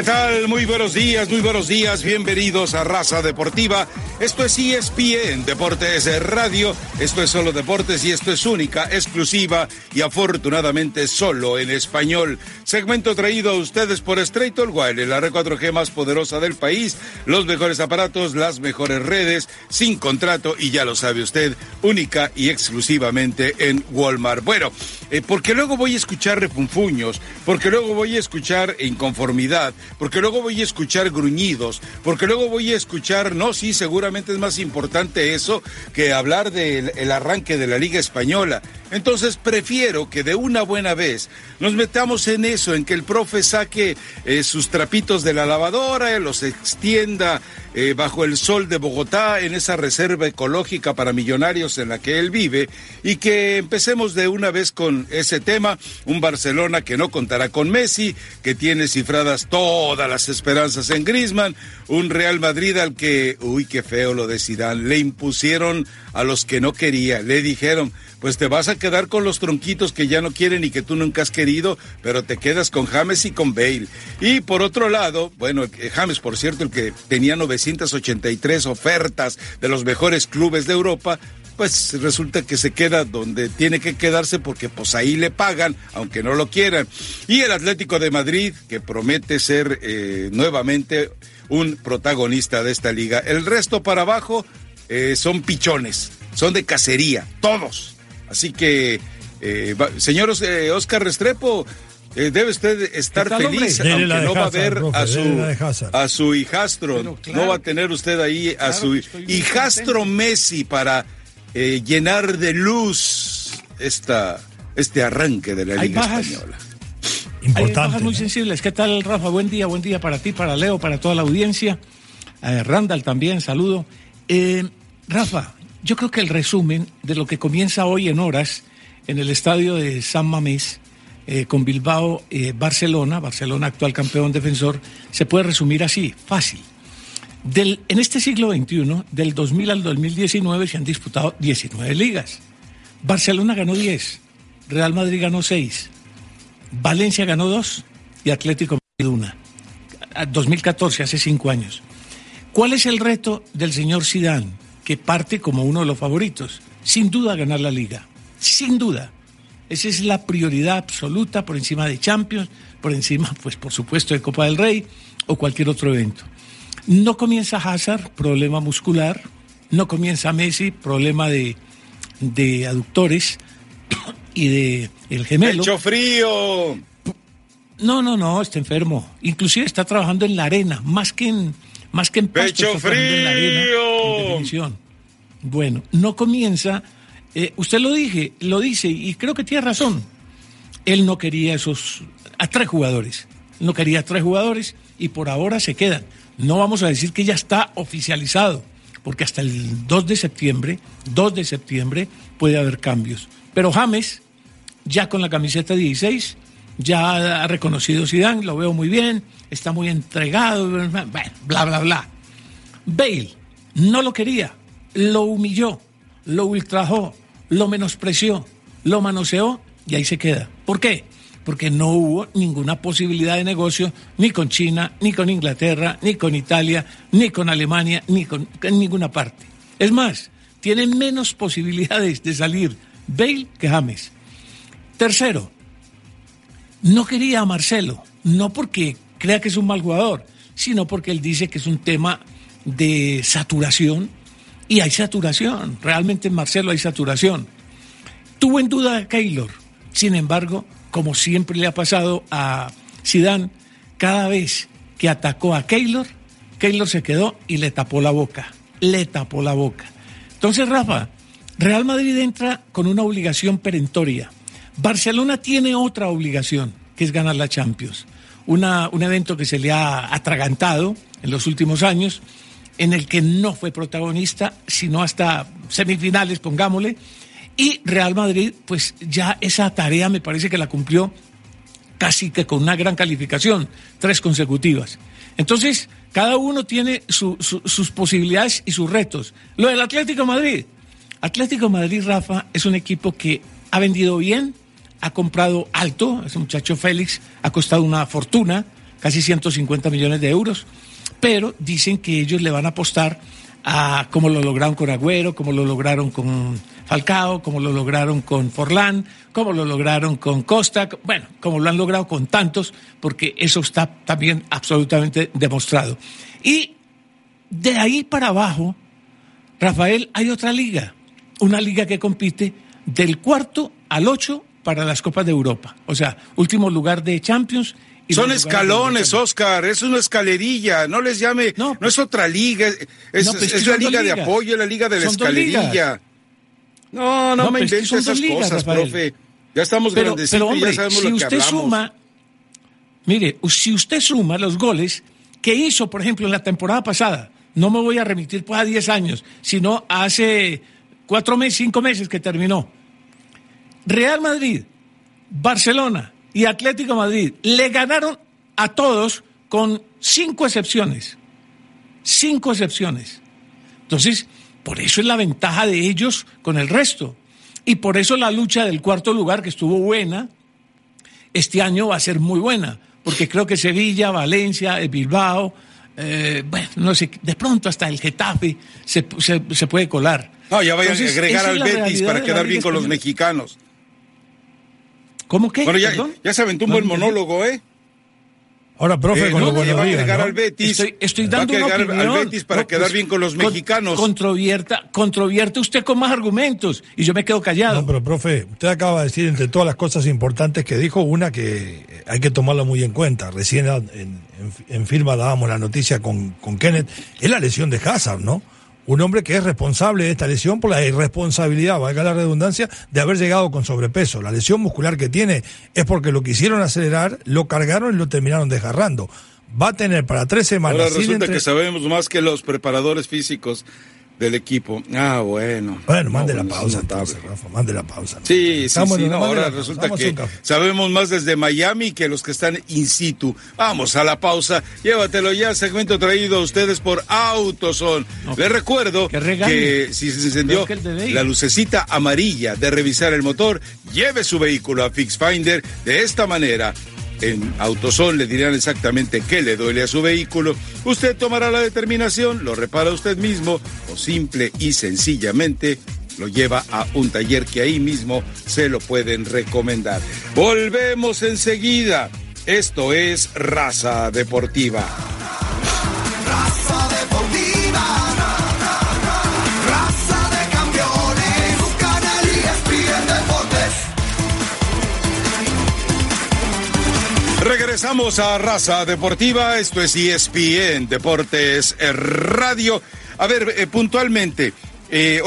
¿Qué tal? Muy buenos días, muy buenos días. Bienvenidos a Raza Deportiva. Esto es ESPN Deportes Radio. Esto es solo deportes y esto es única, exclusiva y afortunadamente solo en español. Segmento traído a ustedes por Straight Wire, la red 4G más poderosa del país, los mejores aparatos, las mejores redes, sin contrato y ya lo sabe usted, única y exclusivamente en Walmart. Bueno, eh, porque luego voy a escuchar refunfuños, porque luego voy a escuchar inconformidad, porque luego voy a escuchar gruñidos, porque luego voy a escuchar, no, sí, seguramente es más importante eso que hablar del el arranque de la Liga Española. Entonces prefiero que de una buena vez nos metamos en eso, en que el profe saque eh, sus trapitos de la lavadora, los extienda eh, bajo el sol de Bogotá, en esa reserva ecológica para millonarios en la que él vive, y que empecemos de una vez con ese tema, un Barcelona que no contará con Messi, que tiene cifradas todas las esperanzas en Griezmann, un Real Madrid al que, uy, qué feo lo de Zidane, le impusieron a los que no quería, le dijeron, pues te vas a quedar con los tronquitos que ya no quieren y que tú nunca has querido, pero te quedas con James y con Bale. Y por otro lado, bueno, eh, James, por cierto, el que tenía 983 ofertas de los mejores clubes de Europa, pues resulta que se queda donde tiene que quedarse porque pues ahí le pagan, aunque no lo quieran. Y el Atlético de Madrid, que promete ser eh, nuevamente un protagonista de esta liga. El resto para abajo eh, son pichones, son de cacería, todos. Así que, eh, señor eh, Oscar Restrepo, eh, debe usted estar feliz, aunque no va a ver a, su, a su hijastro. no va a tener usted ahí a su hijastro Messi para eh, llenar de luz esta, este arranque de la Liga Española. Importante. Hay bajas muy sensibles. ¿Qué tal, Rafa? Buen día, buen día para ti, para Leo, para toda la audiencia. Randall también, saludo. Rafa, yo creo que el resumen de lo que comienza hoy en horas en el estadio de San Mamés, eh, con Bilbao, eh, Barcelona, Barcelona actual campeón defensor, se puede resumir así, fácil. En este siglo XXI, del 2000 al 2019, se han disputado 19 ligas. Barcelona ganó 10, Real Madrid ganó 6, Valencia ganó 2 y Atlético Madrid una. 2014, hace 5 años. ¿Cuál es el reto del señor Sidán? que parte como uno de los favoritos. Sin duda ganar la liga. Sin duda. Esa es la prioridad absoluta por encima de Champions, por encima, pues por supuesto, de Copa del Rey o cualquier otro evento. No comienza Hazard, problema muscular. No comienza Messi, problema de, de aductores y de el gemelo. ¡Pecho frío! No, no, no, está enfermo. Inclusive está trabajando en la arena, más que en, más que en pecho frío. bueno, no comienza. Eh, usted lo dije, lo dice y creo que tiene razón. Él no quería esos a tres jugadores. No quería tres jugadores y por ahora se quedan. No vamos a decir que ya está oficializado, porque hasta el 2 de septiembre, 2 de septiembre puede haber cambios. Pero James, ya con la camiseta 16, ya ha reconocido Zidane, lo veo muy bien, está muy entregado, bla, bla, bla. Bale no lo quería, lo humilló, lo ultrajó, lo menospreció, lo manoseó y ahí se queda. ¿Por qué? porque no hubo ninguna posibilidad de negocio ni con China, ni con Inglaterra, ni con Italia, ni con Alemania, ni con en ninguna parte. Es más, tienen menos posibilidades de salir Bale que James. Tercero, no quería a Marcelo, no porque crea que es un mal jugador, sino porque él dice que es un tema de saturación y hay saturación, realmente en Marcelo hay saturación. Tuvo en duda a Keylor, sin embargo, como siempre le ha pasado a Zidane, cada vez que atacó a Keylor, Keylor se quedó y le tapó la boca, le tapó la boca. Entonces, Rafa, Real Madrid entra con una obligación perentoria. Barcelona tiene otra obligación, que es ganar la Champions. Una, un evento que se le ha atragantado en los últimos años, en el que no fue protagonista, sino hasta semifinales, pongámosle. Y Real Madrid, pues ya esa tarea me parece que la cumplió casi que con una gran calificación, tres consecutivas. Entonces, cada uno tiene sus posibilidades y sus retos. Lo del Atlético Madrid. Atlético Madrid, Rafa, es un equipo que ha vendido bien, ha comprado alto, ese muchacho Félix ha costado una fortuna, casi 150 millones de euros, pero dicen que ellos le van a apostar a como lo lograron con Agüero, como lo lograron con Falcao, como lo lograron con Forlán, como lo lograron con Costa, bueno, como lo han logrado con tantos, porque eso está también absolutamente demostrado. Y de ahí para abajo, Rafael, hay otra liga, una liga que compite del cuarto al ocho para las Copas de Europa. O sea, último lugar de Champions. Son escalones, Oscar, es una escalerilla, no les llame, no, es otra liga, es, pues la liga de apoyo, la liga de la escalerilla. No, no, me inventes esas cosas, profe. Ya estamos pero, grandecitos ya sabemos si lo que usted suma, mire, si usted suma los goles que hizo, por ejemplo, en la temporada pasada, no me voy a remitir pues a 10 años, sino hace cuatro meses, cinco meses que terminó. Real Madrid, Barcelona y Atlético Madrid le ganaron a todos con cinco excepciones. Cinco excepciones. Entonces, por eso es la ventaja de ellos con el resto. Y por eso la lucha del cuarto lugar, que estuvo buena, este año va a ser muy buena. Porque creo que Sevilla, Valencia, Bilbao, eh, bueno, no sé, de pronto hasta el Getafe se, se puede colar. No, ya vayan a agregar al Betis para quedar bien con los mexicanos. ¿Cómo que? Bueno, ya, ya se aventó un buen monólogo, ¿eh? Ahora, profe, eh, con no, lo va a agregar al Betis. Estoy, estoy dando va a al Betis para quedar pues, bien con los mexicanos. Controvierta, controvierte usted con más argumentos y yo me quedo callado. No, pero profe, usted acaba de decir entre todas las cosas importantes que dijo, una que hay que tomarla muy en cuenta. Recién en, en, firma dábamos la noticia con, con Kenneth, es la lesión de Hazard, ¿no? Un hombre que es responsable de esta lesión por la irresponsabilidad, valga la redundancia, de haber llegado con sobrepeso. La lesión muscular que tiene es porque lo quisieron acelerar, lo cargaron y lo terminaron desgarrando. Va a tener para tres semanas. Ahora resulta que sabemos más que los preparadores físicos del equipo. Ah, bueno. Bueno, mande la pausa entonces, Rafa, mande la pausa. Sí, sí, sí, no, ahora resulta que sabemos más desde Miami que los que están in situ. Vamos a la pausa, llévatelo ya, segmento traído a ustedes por Autoson. Les recuerdo que, si se encendió la lucecita amarilla de revisar el motor, lleve su vehículo a Fix Finder de esta manera en Autosol le dirán exactamente qué le duele a su vehículo. Usted tomará la determinación, lo repara usted mismo o simple y sencillamente lo lleva a un taller que ahí mismo se lo pueden recomendar. Volvemos enseguida. Esto es Raza Deportiva. Regresamos a Raza Deportiva, esto es ESPN Deportes Radio. A ver, eh, puntualmente, eh,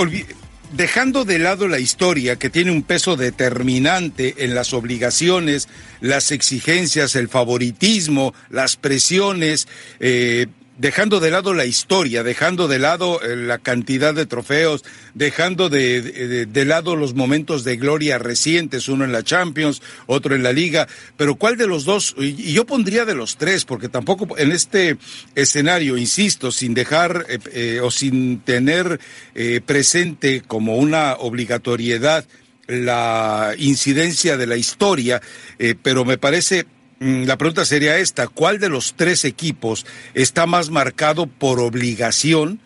dejando de lado la historia que tiene un peso determinante en las obligaciones, las exigencias, el favoritismo, las presiones, eh, dejando de lado la historia, dejando de lado eh, la cantidad de trofeos, dejando de, lado los momentos de gloria recientes, uno en la Champions, otro en la Liga, pero ¿cuál de los dos? Y yo pondría de los tres, porque tampoco en este escenario, insisto, sin dejar eh, eh, o sin tener presente como una obligatoriedad la incidencia de la historia, pero me parece la pregunta sería esta, ¿cuál de los tres equipos está más marcado por obligación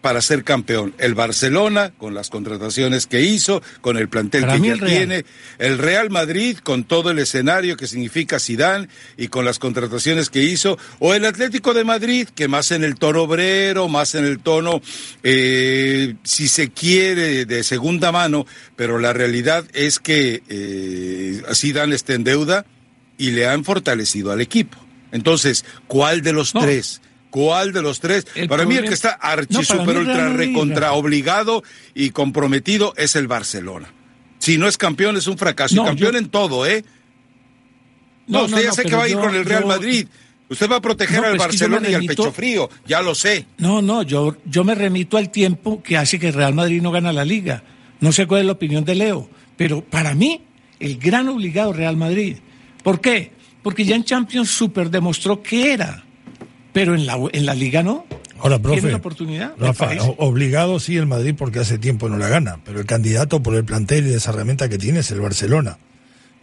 para ser campeón. El Barcelona, con las contrataciones que hizo, con el plantel que ya tiene, el Real Madrid, con todo el escenario que significa Sidán y con las contrataciones que hizo, o el Atlético de Madrid, que más en el tono obrero, más en el tono, eh, si se quiere, de segunda mano, pero la realidad es que eh, Zidane está en deuda y le han fortalecido al equipo. Entonces, ¿cuál de los tres? ¿Cuál de los tres? para mí el que está archi super ultra recontra obligado y comprometido es el Barcelona. Si no es campeón es un fracaso. y campeón en todo, ¿eh? No, usted ya sé que va a ir con el Real Madrid. Usted va a proteger al Barcelona y al pecho frío, ya lo sé. No, no, yo, yo me remito al tiempo que hace que el Real Madrid no gana la liga. No sé cuál es la opinión de Leo, pero para mí, el gran obligado Real Madrid. ¿Por qué? Porque ya en Champions Super demostró que era pero en la, en la liga no. Ahora, profe, ¿Tiene oportunidad? obligado sí el Madrid porque hace tiempo no la gana, pero el candidato por el plantel y esa herramienta que tiene es el Barcelona.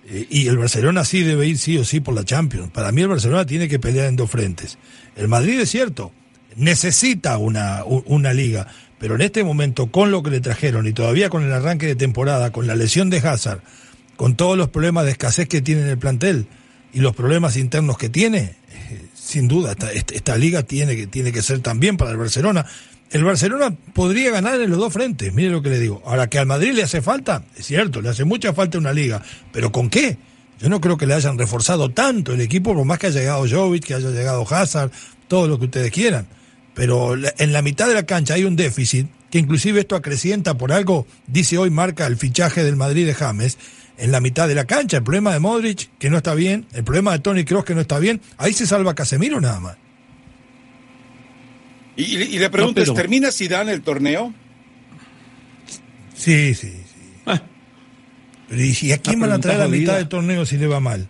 Eh, y el Barcelona sí debe ir sí o sí por la Champions. Para mí el Barcelona tiene que pelear en dos frentes. El Madrid es cierto, necesita una, una liga, pero en este momento con lo que le trajeron y todavía con el arranque de temporada, con la lesión de Hazard, con todos los problemas de escasez que tiene en el plantel y los problemas internos que tiene, sin duda, esta, esta, liga tiene que, tiene que ser también para el Barcelona. El Barcelona podría ganar en los dos frentes, mire lo que le digo. Ahora que al Madrid le hace falta, es cierto, le hace mucha falta una liga, pero ¿con qué? Yo no creo que le hayan reforzado tanto el equipo, por más que haya llegado Jovic, que haya llegado Hazard, todo lo que ustedes quieran. Pero en la mitad de la cancha hay un déficit, que inclusive esto acrecienta por algo, dice hoy marca el fichaje del Madrid de James, en la mitad de la cancha. El problema de Modric, que no está bien, el problema de Tony Cross, que no está bien. Ahí se salva Casemiro nada más. Y, le pregunto, no, ¿termina Zidane el torneo? Sí, sí, sí. Ah. Pero ¿y, a quién van a traer a mitad del torneo si le va mal?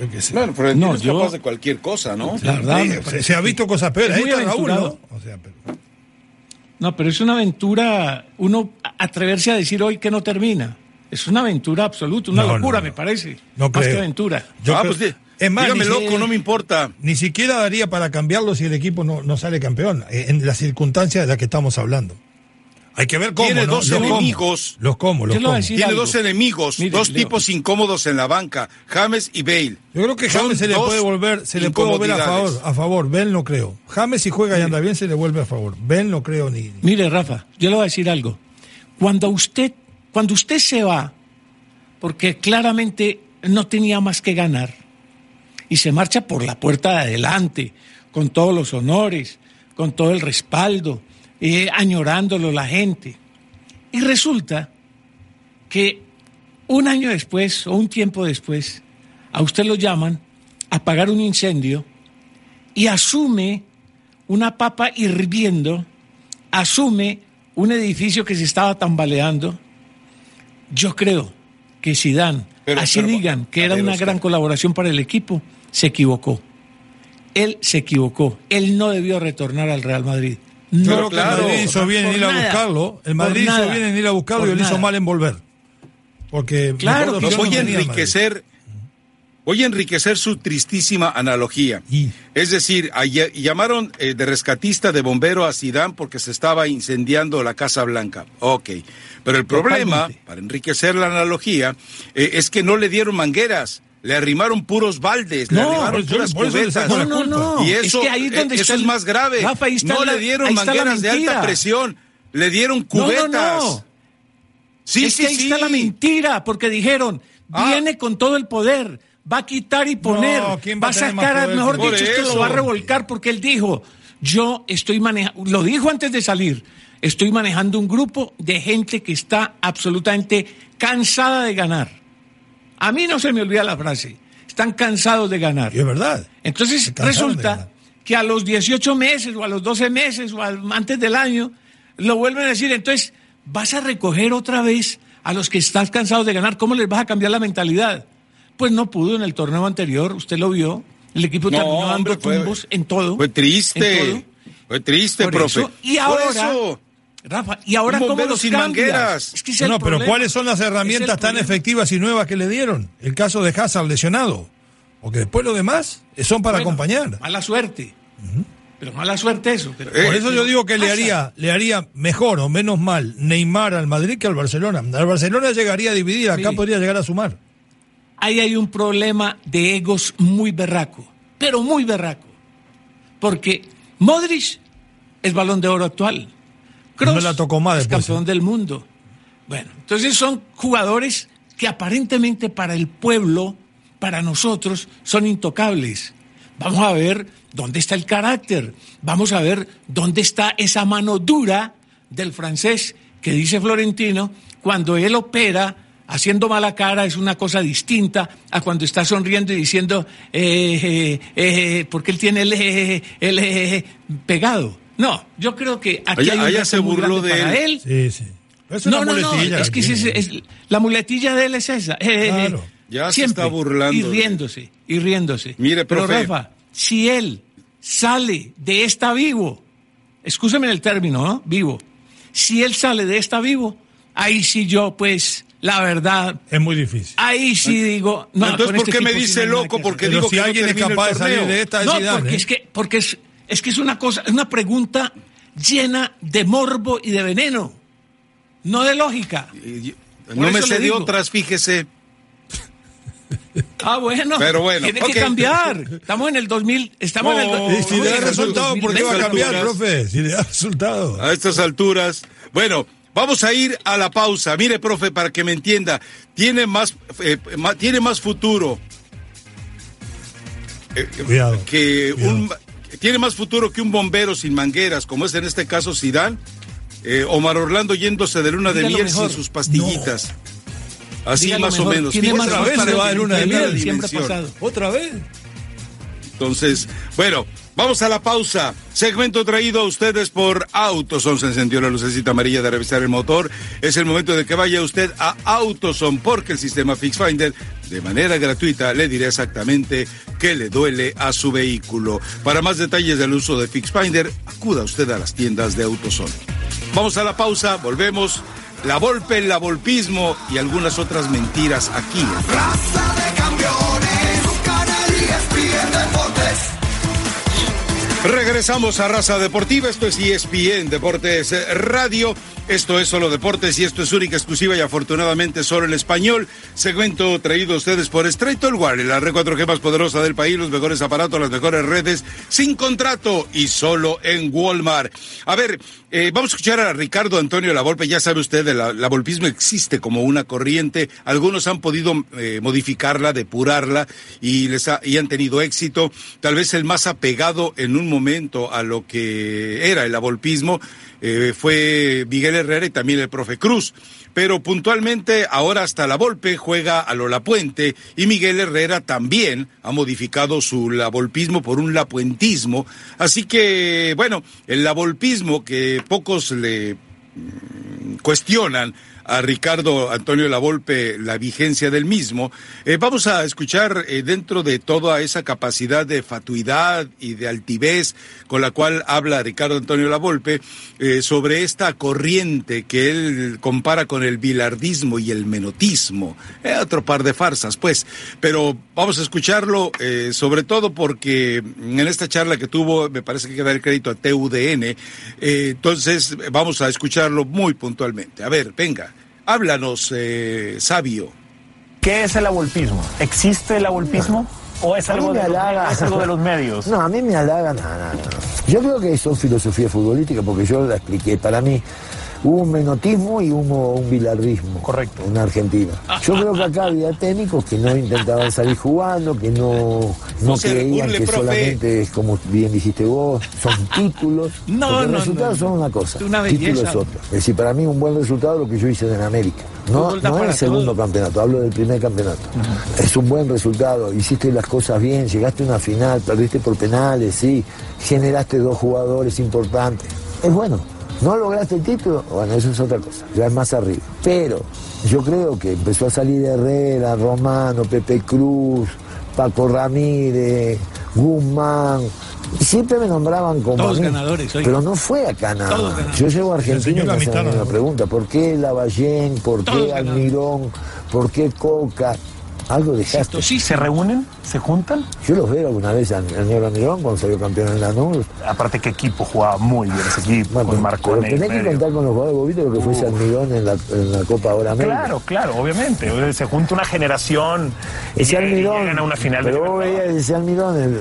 Yo qué sé. Bueno, pero no, es capaz de cualquier cosa, ¿no? La verdad, se, ha visto cosas peores. Ahí está Raúl, ¿no? O sea, pero... No, pero es una aventura, uno atreverse a decir hoy que no termina. Es una aventura absoluta, una locura, me parece. No más que aventura. Yo ah, pues, es más, dígame loco, no me importa. Ni siquiera daría para cambiarlo si el equipo no, no sale campeón, eh, en las circunstancias de las que estamos hablando. Hay que ver cómo. Tiene dos enemigos. Los cómo, los cómo. Tiene dos enemigos, dos tipos incómodos en la banca, James y Bale. Yo creo que James se le puede volver, se le puede volver a favor, a favor. Bale no creo. James si juega y anda bien se le vuelve a favor. Bale no creo ni. Mire, Rafa, yo le voy a decir algo. Cuando usted, cuando usted se va, porque claramente no tenía más que ganar, y se marcha por la puerta de adelante, con todos los honores, con todo el respaldo, eh, añorándolo la gente. Y resulta que un año después o un tiempo después, a usted lo llaman a apagar un incendio y asume una papa hirviendo, asume un edificio que se estaba tambaleando. Yo creo que si dan, así digan que era una gran colaboración para el equipo, se equivocó. Él se equivocó. Él no debió retornar al Real Madrid. No, claro, el Madrid hizo bien en ir a buscarlo. El Madrid hizo bien en ir a buscarlo y él hizo mal en volver. Porque claro, voy a enriquecer. Voy a enriquecer su tristísima analogía. Es decir, llamaron eh, de rescatista de bombero a Sidán porque se estaba incendiando la Casa Blanca. Ok. Pero el problema, para enriquecer la analogía, eh, es que no le dieron mangueras le arrimaron puros baldes, le arrimaron puras cubetas. No, no, no. Y eso, es, ahí donde eso es más grave. no le dieron mangueras de alta presión, le dieron cubetas. Sí, es sí, que ahí está la mentira, porque dijeron, ah. viene con todo el poder, va a quitar y poner, va, a sacar, mejor dicho, esto lo va a revolcar, porque él dijo, yo estoy manejando, lo dijo antes de salir, estoy manejando un grupo de gente que está absolutamente cansada de ganar a mí no se me olvida la frase. Están cansados de ganar. Y es verdad. Entonces resulta que a los 18 meses o a los 12 meses o antes del año lo vuelven a decir. Entonces vas a recoger otra vez a los que están cansados de ganar. ¿Cómo les vas a cambiar la mentalidad? Pues no pudo en el torneo anterior, usted lo vio. El equipo terminó dando tumbos en todo. Fue triste. Fue triste, profe. y ahora, Rafa, y ahora cómo los sin mangueras. no, pero ¿cuáles son las herramientas tan efectivas y nuevas que le dieron? El caso de Hazard lesionado. Porque después lo demás son para acompañar. Mala suerte. Pero mala suerte eso. Por eso yo digo que le haría, le haría mejor o menos mal Neymar al Madrid que al Barcelona. Al Barcelona llegaría a dividir, acá podría llegar a sumar. Ahí hay un problema de egos muy berraco, pero muy berraco. Porque Modric es balón de oro actual. Kroos la tocó más es campeón del mundo. Bueno, entonces son jugadores que aparentemente para el pueblo, para nosotros, son intocables. Vamos a ver dónde está el carácter, vamos a ver dónde está esa mano dura del francés que dice Florentino cuando él opera haciendo mala cara es una cosa distinta a cuando está sonriendo y diciendo eh, eh, eh porque él tiene el, el, pegado. No, yo creo que aquí hay un se burló de él. Sí, sí. no, no, no, es que es, la muletilla de él es esa. Eh, claro. Ya se está burlando. Y riéndose, y riéndose. Mire, Pero Rafa, si él sale de esta vivo, escúcheme el término, ¿no? Vivo. Si él sale de esta vivo, ahí sí yo, pues, la verdad. Es muy difícil. Ahí sí digo. No, Entonces, ¿por este qué me dice loco? Porque digo si alguien es capaz de salir de esta No, porque, es que, porque es, es que es una cosa, es una pregunta llena de morbo y de veneno, no de lógica. No me sé de otras, fíjese. Ah, bueno. Pero bueno. Tiene que cambiar. Estamos en el 2000. Estamos en el. si le da resultado, ¿por qué va a cambiar, profe? Si le da resultado. A estas alturas. Bueno. Vamos a ir a la pausa. Mire, profe, para que me entienda, tiene más, eh, tiene más futuro eh, cuidado, que un tiene más futuro que un bombero sin mangueras, como es en este caso Sidán. Eh, Omar Orlando yéndose de luna de miel sin sus pastillitas. Así más o menos. otra vez se va de luna de miel. Siempre ha pasado. Otra vez. Entonces, bueno, vamos a la pausa. Segmento traído a ustedes por Autoson. Se encendió la lucecita amarilla de revisar el motor. Es el momento de que vaya usted a Autoson porque el sistema FixFinder de manera gratuita le dirá exactamente qué le duele a su vehículo. Para más detalles del uso de FixFinder, acuda usted a las tiendas de Autoson. Vamos a la pausa, volvemos la Volpe, el Volpismo y algunas otras mentiras aquí. Regresamos a Raza Deportiva, esto es ESPN Deportes Radio, esto es solo deportes y esto es única, exclusiva y afortunadamente solo en español. Segmento traído a ustedes por Straight Wireless, la red 4G más poderosa del país, los mejores aparatos, las mejores redes, sin contrato y solo en Walmart. A ver, eh, vamos a escuchar a Ricardo Antonio Lavolpe. Ya sabe usted, la, la volpismo existe como una corriente. Algunos han podido eh, modificarla, depurarla y les y han tenido éxito. Tal vez el más apegado en un momento a lo que era el avolpismo eh, fue Miguel Herrera y también el profe Cruz pero puntualmente ahora hasta la Volpe juega a lo Lapuente y Miguel Herrera también ha modificado su lavolpismo por un lapuentismo. Así que, bueno, el lavolpismo que pocos le mm, cuestionan a Ricardo Antonio Lavolpe la vigencia del mismo. Eh, vamos a escuchar eh, dentro de toda esa capacidad de fatuidad y de altivez con la cual habla Ricardo Antonio Lavolpe eh, sobre esta corriente que él compara con el bilardismo y el menotismo. otro par de farsas, pues. Pero vamos a escucharlo sobre todo porque en esta charla que tuvo, me parece que hay que dar crédito a TUDN. entonces vamos a escucharlo muy puntualmente. A ver, venga. Háblanos, eh, sabio. ¿Qué es el abolpismo? ¿Existe el abolpismo? ¿O es algo, de los, algo, de los, medios? No, a mí me halaga nada. Yo creo que son filosofía futbolística porque yo la expliqué. Para mí, hubo un menotismo y hubo un bilardismo. Correcto. En Argentina. Yo creo que acá había técnicos que no intentaban salir jugando, que no, no, creían que solamente, como bien dijiste vos, son títulos. No, los resultados son una cosa, títulos es otra. Es decir, para mí un buen resultado es lo que yo hice en América. No, no el segundo campeonato, hablo del primer campeonato. Es un buen resultado, hiciste las cosas bien, llegaste a una final, perdiste por penales, sí, generaste dos jugadores importantes. Es bueno. ¿No lograste el título? Bueno, eso es otra cosa, ya es más arriba. Pero yo creo que empezó a salir Herrera, Romano, Pepe Cruz, Paco Ramírez, Guzmán, Siempre me nombraban como. Todos ganadores, Pero no fue acá nada. Yo llego a Argentina y me hacen una pregunta: ¿por qué Lavallén? ¿Por qué Almirón? ¿Por qué Coca? Algo dejaste. Sí, ¿Se reúnen? ¿Se juntan? Yo los veo alguna vez al negro Almirón cuando salió campeón en la NUR. Aparte que equipo jugaba muy bien ese equipo, bueno, con Marco Pero tenés que contar con los jugadores, Bobito, lo que fue ese Almirón en la, en la Copa Ahora América. Claro, claro, obviamente. Se junta una generación ese Almirón, gana una final pero vos veías ese Almirón eh,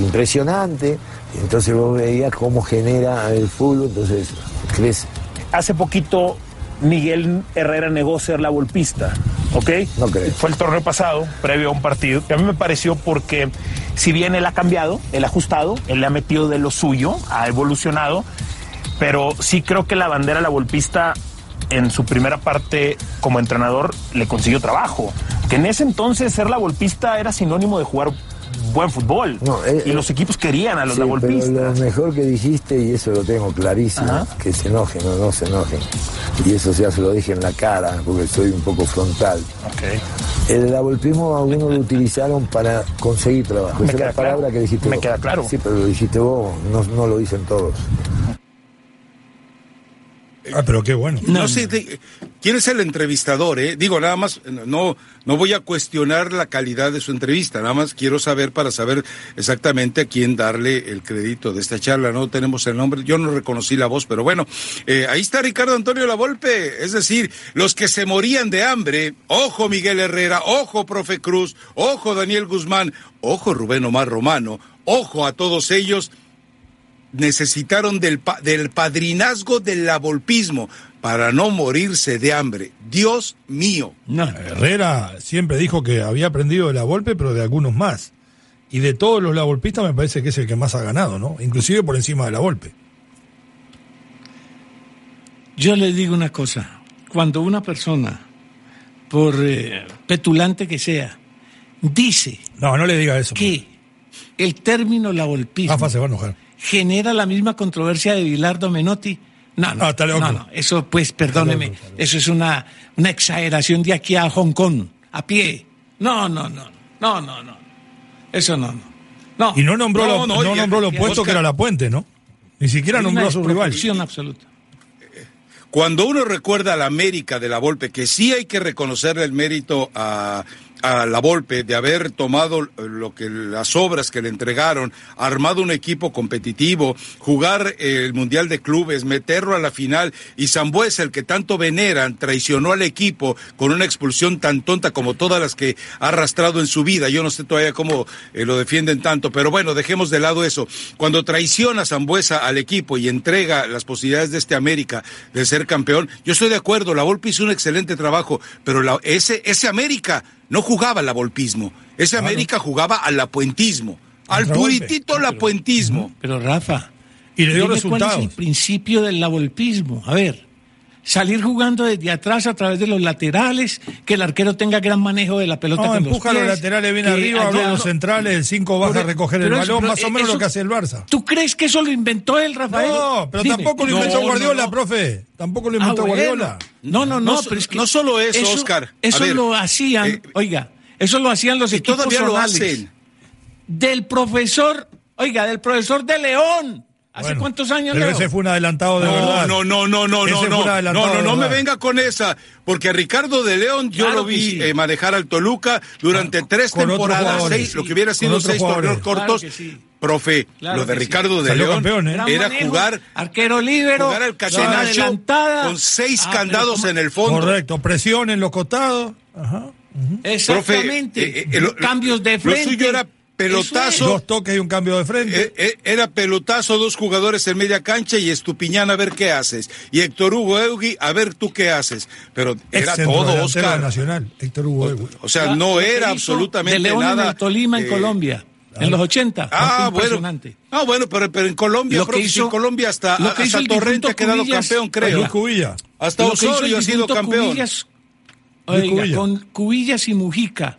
impresionante, entonces vos veías cómo genera el fútbol, entonces crece. Hace poquito Miguel Herrera negó ser la golpista, ¿ok? No creo. Fue el torneo pasado, previo a un partido, que a mí me pareció porque si bien él ha cambiado, él ha ajustado, él le ha metido de lo suyo, ha evolucionado, pero sí creo que la bandera la golpista en su primera parte como entrenador le consiguió trabajo. Que en ese entonces ser la golpista era sinónimo de jugar buen fútbol. Eh, y los equipos querían a los sí, Pero lo mejor que dijiste, y eso lo tengo clarísimo, que se enojen o no se enojen. Y eso ya se lo dije en la cara, porque soy un poco frontal. Okay. El lavolpismo algunos lo utilizaron para conseguir trabajo. Esa es la palabra que dijiste Me queda claro. Sí, pero lo dijiste vos, no, no lo dicen todos. Ah, pero qué bueno. No, sé quién es el entrevistador, ¿eh? Digo, nada más, no, no voy a cuestionar la calidad de su entrevista, nada más quiero saber para saber exactamente a quién darle el crédito de esta charla. No tenemos el nombre, yo no reconocí la voz, pero bueno, eh, ahí está Ricardo Antonio Lavolpe, es decir, los que se morían de hambre, ojo Miguel Herrera, ojo Profe Cruz, ojo Daniel Guzmán, ojo Rubén Omar Romano, ojo a todos ellos necesitaron del, del padrinazgo del lavolpismo para no morirse de hambre. Dios mío. Herrera siempre dijo que había aprendido de la golpe, pero de algunos más. Y de todos los lavolpistas me parece que es el que más ha ganado, ¿no? Inclusive por encima de la golpe. Yo le digo una cosa. Cuando una persona, por eh, petulante que sea, dice... No, no le diga eso. Que el término lavolpismo... Rafa se va a enojar genera la misma controversia de Bilardo Menotti. No, no, no, no, eso pues, perdóneme, eso es una, una exageración de aquí a Hong Kong, a pie. No, no, no, no, no, no. Eso no, no. Y no nombró, lo, no, nombró lo opuesto que era la puente, ¿no? Ni siquiera nombró a su rival. absoluta. Cuando uno recuerda a la América de la Volpe, que sí hay que reconocerle el mérito a a la Volpe de haber tomado lo que las obras que le entregaron, armado un equipo competitivo, jugar el Mundial de Clubes, meterlo a la final y Zambuesa, el que tanto veneran, traicionó al equipo con una expulsión tan tonta como todas las que ha arrastrado en su vida. Yo no sé todavía cómo eh, lo defienden tanto, pero bueno, dejemos de lado eso. Cuando traiciona Zambuesa al equipo y entrega las posibilidades de este América de ser campeón, yo estoy de acuerdo, la Volpe hizo un excelente trabajo, pero la, ese, ese América no jugaba al abolpismo. Ese América jugaba al apuentismo. Al puritito lapuentismo. Pero Rafa, y le dio resultados. ¿Cuál es el principio del lavolpismo? A ver, salir jugando desde atrás a través de los laterales, que el arquero tenga gran manejo de la pelota no, empuja los, laterales bien arriba, habla los centrales, el 5 baja a recoger el balón, más o menos lo que hace el Barça. ¿Tú crees que eso lo inventó él, Rafael? No, pero tampoco lo inventó Guardiola, profe. Tampoco lo inventó ah, Guardiola. No, no, no, pero es que no solo eso, Oscar. Eso lo hacían, eh, oiga, eso lo hacían los equipos todavía lo hacen. Del profesor, oiga, del profesor de León. ¿Hace cuántos años, pero ese fue un adelantado de verdad. No, no, no, no, no, no. No, no, no me venga con esa. Porque Ricardo de León yo lo vi eh, manejar al Toluca durante tres temporadas, seis, lo que hubiera sido seis torneos cortos. Profe, lo de Ricardo de León ¿eh? era jugar arquero libero, jugar al catenacho con seis ah, candados en el fondo. Correcto, presión en los costados. Ajá. Exactamente. Eh, cambios de frente. Lo suyo era pelotazo. Dos toques y un cambio de frente. Eh, eh, era pelotazo, dos jugadores en media cancha y Estupiñán a ver qué haces. Y Héctor Hugo Eugui a ver tú qué haces. Pero era todo, Oscar. Nacional, Héctor Hugo O, sea, no era absolutamente de León nada. En el Tolima, en Colombia. En los 80. Ah, bueno. Ah, bueno, pero, pero en Colombia, lo que hizo, en Colombia hasta, lo que hasta Torrente ha quedado campeón, creo. Hasta Osorio ha sido campeón. Oiga, con Cubillas y Mujica,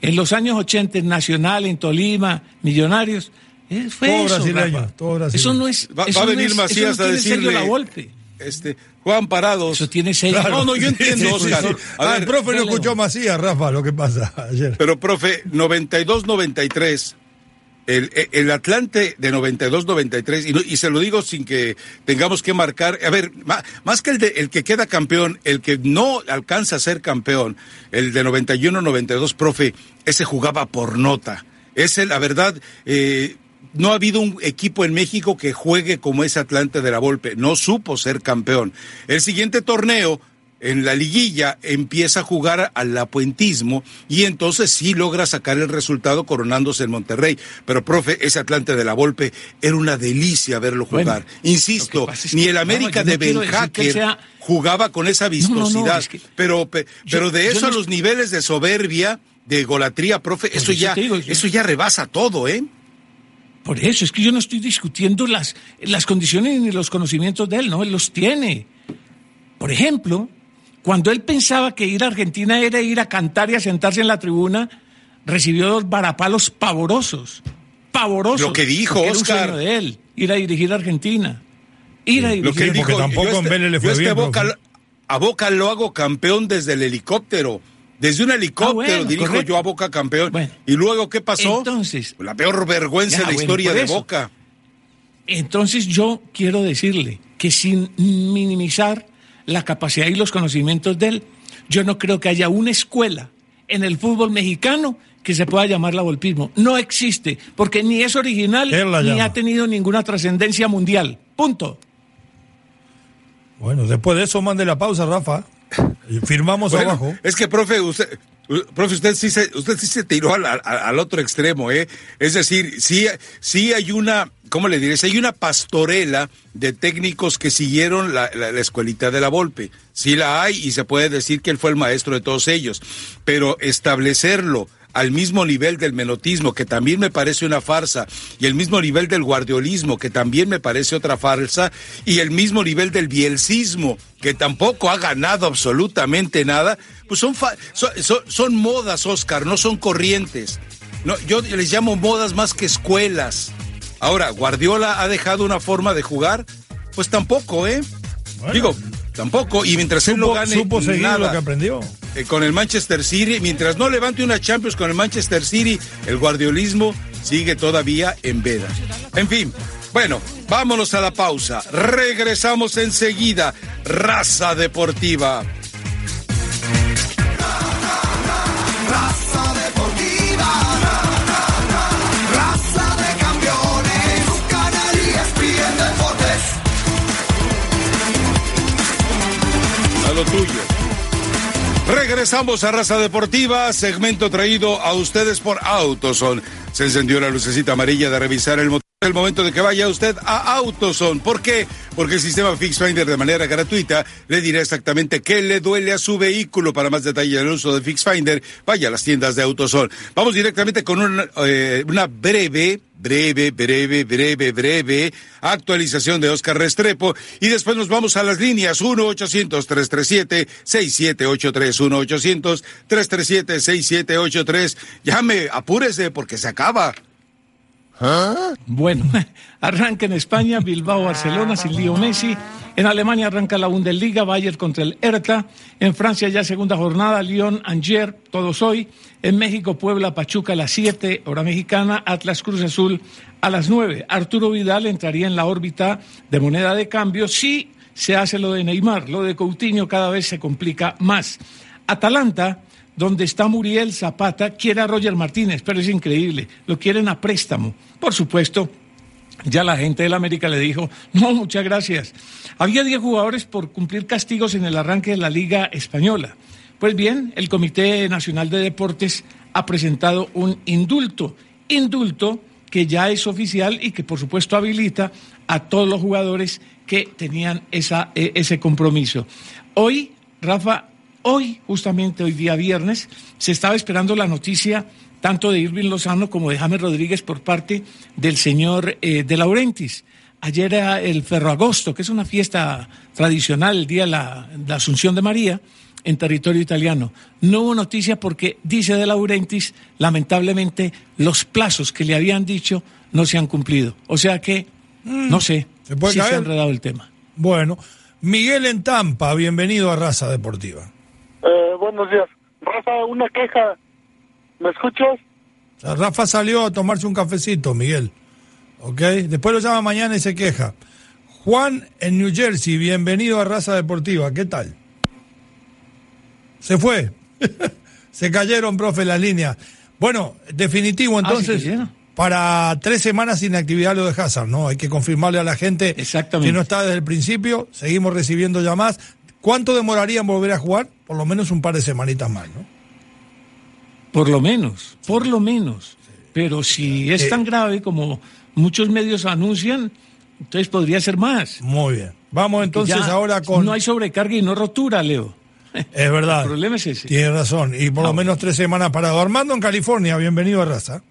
en los años 80, en Nacional, en Tolima, Millonarios. Eh, fue todo eso, brasileño, todo brasileño. Eso no es. Va, va a venir Macías a decirle. La golpe. Este, Juan Parados. Eso tiene seis. No, no, yo entiendo, Oscar. A ver, el profe no escuchó Macías, Rafa, lo que pasa ayer. Pero, profe, 92-93 el, Atlante de 92-93, y, y, se lo digo sin que tengamos que marcar, a ver, más, que el, de, el que queda campeón, el que no alcanza a ser campeón, el de 91-92, profe, ese jugaba por nota. Ese, la verdad, eh, no ha habido un equipo en México que juegue como ese Atlante de la Volpe. No supo ser campeón. El siguiente torneo en la liguilla empieza a jugar al apuentismo y entonces sí logra sacar el resultado coronándose en Monterrey. Pero, profe, ese Atlante de la Volpe era una delicia verlo jugar. Insisto, ni el América de Ben Hacker jugaba con esa vistosidad. pero, pero de eso a los niveles de soberbia, de golatría, profe, eso, ya, eso ya rebasa todo, ¿eh? Por eso, es que yo no estoy discutiendo las, las condiciones ni los conocimientos de él, no, él los tiene. Por ejemplo, cuando él pensaba que ir a Argentina era ir a cantar y a sentarse en la tribuna, recibió dos varapalos pavorosos. Pavorosos. Lo que dijo Oscar. de él, ir a dirigir a Argentina. Ir a dirigir Lo que él dijo, tampoco en este, le fue bien, a Boca lo hago campeón desde el helicóptero. Desde un helicóptero ah, dirijo yo a Boca campeón. y luego, ¿qué pasó? Entonces. La peor vergüenza de la historia de Boca. Entonces yo quiero decirle que sin minimizar la capacidad y los conocimientos de él. Yo no creo que haya una escuela en el fútbol mexicano que se pueda llamar la volpismo. No existe, porque ni es original ni ha tenido ninguna trascendencia mundial. Punto. Bueno, después de eso mande la pausa, Rafa. Firmamos abajo. Es que, profe, usted, Profe, usted sí se, usted sí se tiró al, otro extremo, ¿eh? Es decir, sí, sí hay una, ¿cómo le diré? hay una pastorela de técnicos que siguieron la, la, escuelita de la Volpe. Sí la hay y se puede decir que él fue el maestro de todos ellos. Pero establecerlo al mismo nivel del menotismo, que también me parece una farsa, y el mismo nivel del guardiolismo, que también me parece otra farsa, y el mismo nivel del bielcismo, que tampoco ha ganado absolutamente nada, pues son, son, son, modas, Oscar, no son corrientes. No, yo les llamo modas más que escuelas. Ahora, ¿Guardiola ha dejado una forma de jugar? Pues tampoco, ¿eh? Digo, tampoco. Y mientras él no gane supo seguir lo que aprendió. Eh, con el Manchester City, mientras no levante una Champions con el Manchester City, el guardiolismo sigue todavía en veda. En fin, bueno, vámonos a la pausa. Regresamos enseguida. Raza Deportiva. Regresamos a Raza Deportiva, segmento traído a ustedes por Autoson. Se encendió la lucecita amarilla de revisar el motor. El momento de que vaya usted a Autoson. ¿Por qué? Porque el sistema FixFinder de manera gratuita le dirá exactamente qué le duele a su vehículo. Para más detalle del uso de FixFinder, vaya a las tiendas de Autoson. Vamos directamente con eh, una breve breve, breve, breve, breve actualización de Oscar Restrepo y después nos vamos a las líneas 1-800-337-6783, 1-800-337-6783. Llame, apúrese porque se acaba. Bueno, arranca en España, Bilbao, Barcelona, sin lío Messi. En Alemania arranca la Bundesliga, Bayern contra el Hertha. En Francia ya segunda jornada, Lyon, Angers, todos hoy. En México, Puebla, Pachuca a las 7, hora mexicana, Atlas Cruz Azul a las 9. Arturo Vidal entraría en la órbita de moneda de cambio si se hace lo de Neymar. Lo de Coutinho cada vez se complica más. Atalanta donde está Muriel Zapata, quiere a Roger Martínez, pero es increíble, lo quieren a préstamo. Por supuesto, ya la gente del América le dijo, no, muchas gracias. Había 10 jugadores por cumplir castigos en el arranque de la Liga Española. Pues bien, el Comité Nacional de Deportes ha presentado un indulto, indulto que ya es oficial y que por supuesto habilita a todos los jugadores que tenían esa, e, ese compromiso. Hoy, Rafa, Hoy, justamente hoy día viernes, se estaba esperando la noticia tanto de Irving Lozano como de James Rodríguez por parte del señor eh, de Laurentis. Ayer era el Ferroagosto, que es una fiesta tradicional, el día de la, Asunción de María, en territorio italiano. No hubo noticia porque, dice de Laurentis, lamentablemente los plazos que le habían dicho no se han cumplido. O sea que, no sé, ¿Se si se ha enredado el tema. Bueno, Miguel en Tampa, bienvenido a Raza Deportiva. Eh, buenos días. Rafa, una queja. ¿Me escuchas? Rafa salió a tomarse un cafecito, Miguel. ¿Ok? Después lo llama mañana y se queja. Juan en New Jersey, bienvenido a Raza Deportiva. ¿Qué tal? Se fue. se cayeron, profe, las líneas. Bueno, definitivo ah, entonces. para tres semanas sin actividad lo de Hazard, ¿no? Hay que confirmarle a la gente que no está desde el principio. Seguimos recibiendo llamadas. ¿Cuánto demoraría en volver a jugar? Por lo menos un par de semanitas más, ¿no? Por lo menos, por lo menos. Pero si es eh, tan grave como muchos medios anuncian, entonces podría ser más. Muy bien. Vamos entonces ahora con... No hay sobrecarga y no rotura, Leo. Es verdad. El problema es ese. Tiene razón. Y por lo menos tres semanas parado. Armando en California, bienvenido a Raza.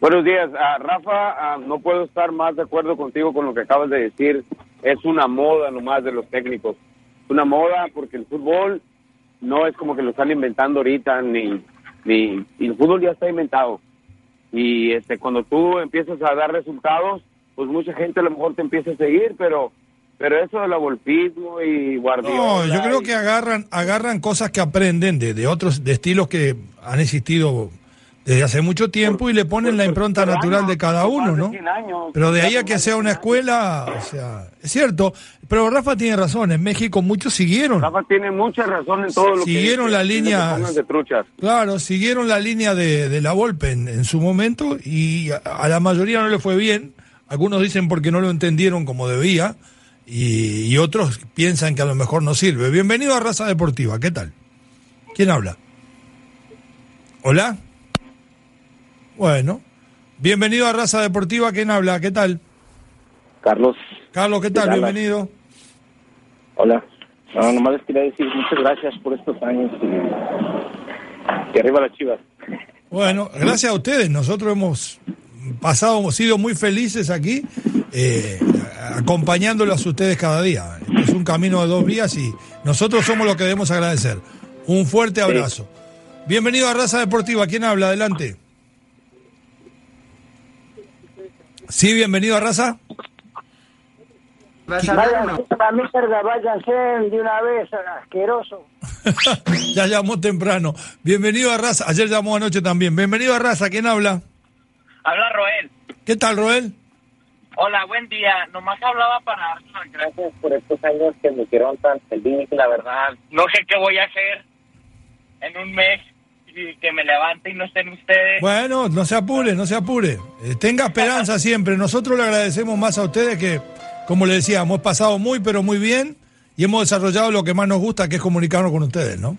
Buenos días. Ah, Rafa, ah, no puedo estar más de acuerdo contigo con lo que acabas de decir. Es una moda nomás de los técnicos una moda porque el fútbol no es como que lo están inventando ahorita, ni, ni el fútbol ya está inventado. Y este cuando tú empiezas a dar resultados, pues mucha gente a lo mejor te empieza a seguir, pero pero eso del golpismo y Guardiola... No, yo creo que agarran agarran cosas que aprenden de, de otros de estilos que han existido desde hace mucho tiempo y le ponen la impronta natural de cada uno, ¿no? Pero de ahí a que sea una escuela, o sea, es cierto. Pero Rafa tiene razón, en México muchos siguieron. Rafa tiene mucha razón en todo lo que Siguieron la línea. Claro, siguieron la línea de, la Volpe en, su momento y a, la mayoría no le fue bien. Algunos dicen porque no lo entendieron como debía y, y otros piensan que a lo mejor no sirve. Bienvenido a Raza Deportiva, ¿qué tal? ¿Quién habla? ¿Hola? Bueno, bienvenido a Raza Deportiva. ¿Quién habla? ¿Qué tal? Carlos. Carlos, ¿qué tal? Bienvenido. Hola. No, nomás les quería decir muchas gracias por estos años y que arriba las chivas. Bueno, gracias a ustedes. Nosotros hemos pasado, hemos sido muy felices aquí, eh, acompañándolos a ustedes cada día. Es un camino de dos vías y nosotros somos los que debemos agradecer. Un fuerte abrazo. Bienvenido a Raza Deportiva. ¿Quién habla? Adelante. Sí, bienvenido a Raza. Vayan, váyanse de una vez, asqueroso. ya llamó temprano. Bienvenido a Raza. Ayer llamó anoche también. Bienvenido a Raza. ¿Quién habla? Habla Roel. ¿Qué tal, Roel? Hola, buen día. Nomás hablaba para dar las gracias por estos años que me hicieron tan feliz, la verdad. No sé qué voy a hacer en un mes que me levante y no estén ustedes. Bueno, no se apure, no se apure. Eh, tenga esperanza siempre. Nosotros le agradecemos más a ustedes que, como le decía, hemos pasado muy, pero muy bien y hemos desarrollado lo que más nos gusta, que es comunicarnos con ustedes, ¿no?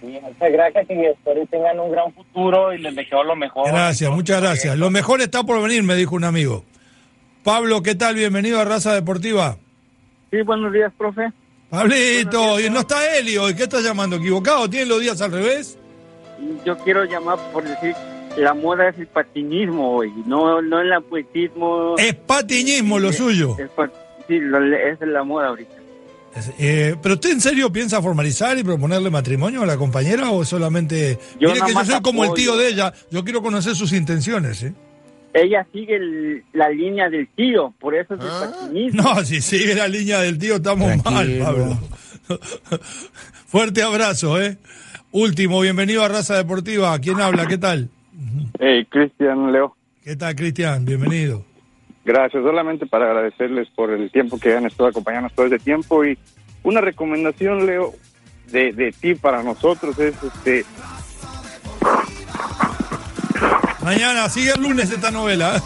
muchas gracias y espero que tengan un gran futuro y les deseo lo mejor. Gracias, muchas gracias. Lo mejor está por venir, me dijo un amigo. Pablo, ¿qué tal? Bienvenido a Raza Deportiva. Sí, buenos días, profe. Pablito, y no está Helio, ¿y qué estás llamando? ¿Equivocado? ¿Tienen los días al revés? Yo quiero llamar por decir la moda es el patinismo hoy, no, no el apuetismo. Es patinismo lo suyo. sí, es la moda ahorita. Eh, ¿Pero usted en serio piensa formalizar y proponerle matrimonio a la compañera o solamente... Yo Mire que yo soy como el tío de ella, yo quiero conocer sus intenciones, ¿eh? Ella sigue la línea del tío, por eso es el ah. patinismo. No, si sigue la línea del tío estamos mal, Pablo. Fuerte abrazo, ¿eh? Último, bienvenido a Raza Deportiva. ¿Quién habla? ¿Qué tal? Hey, Cristian Leo. ¿Qué tal, Cristian? Bienvenido. Gracias, solamente para agradecerles por el tiempo que han estado acompañándonos todo este tiempo y una recomendación, Leo, de, de ti para nosotros es este... Mañana, sigue el lunes esta novela. ¿eh?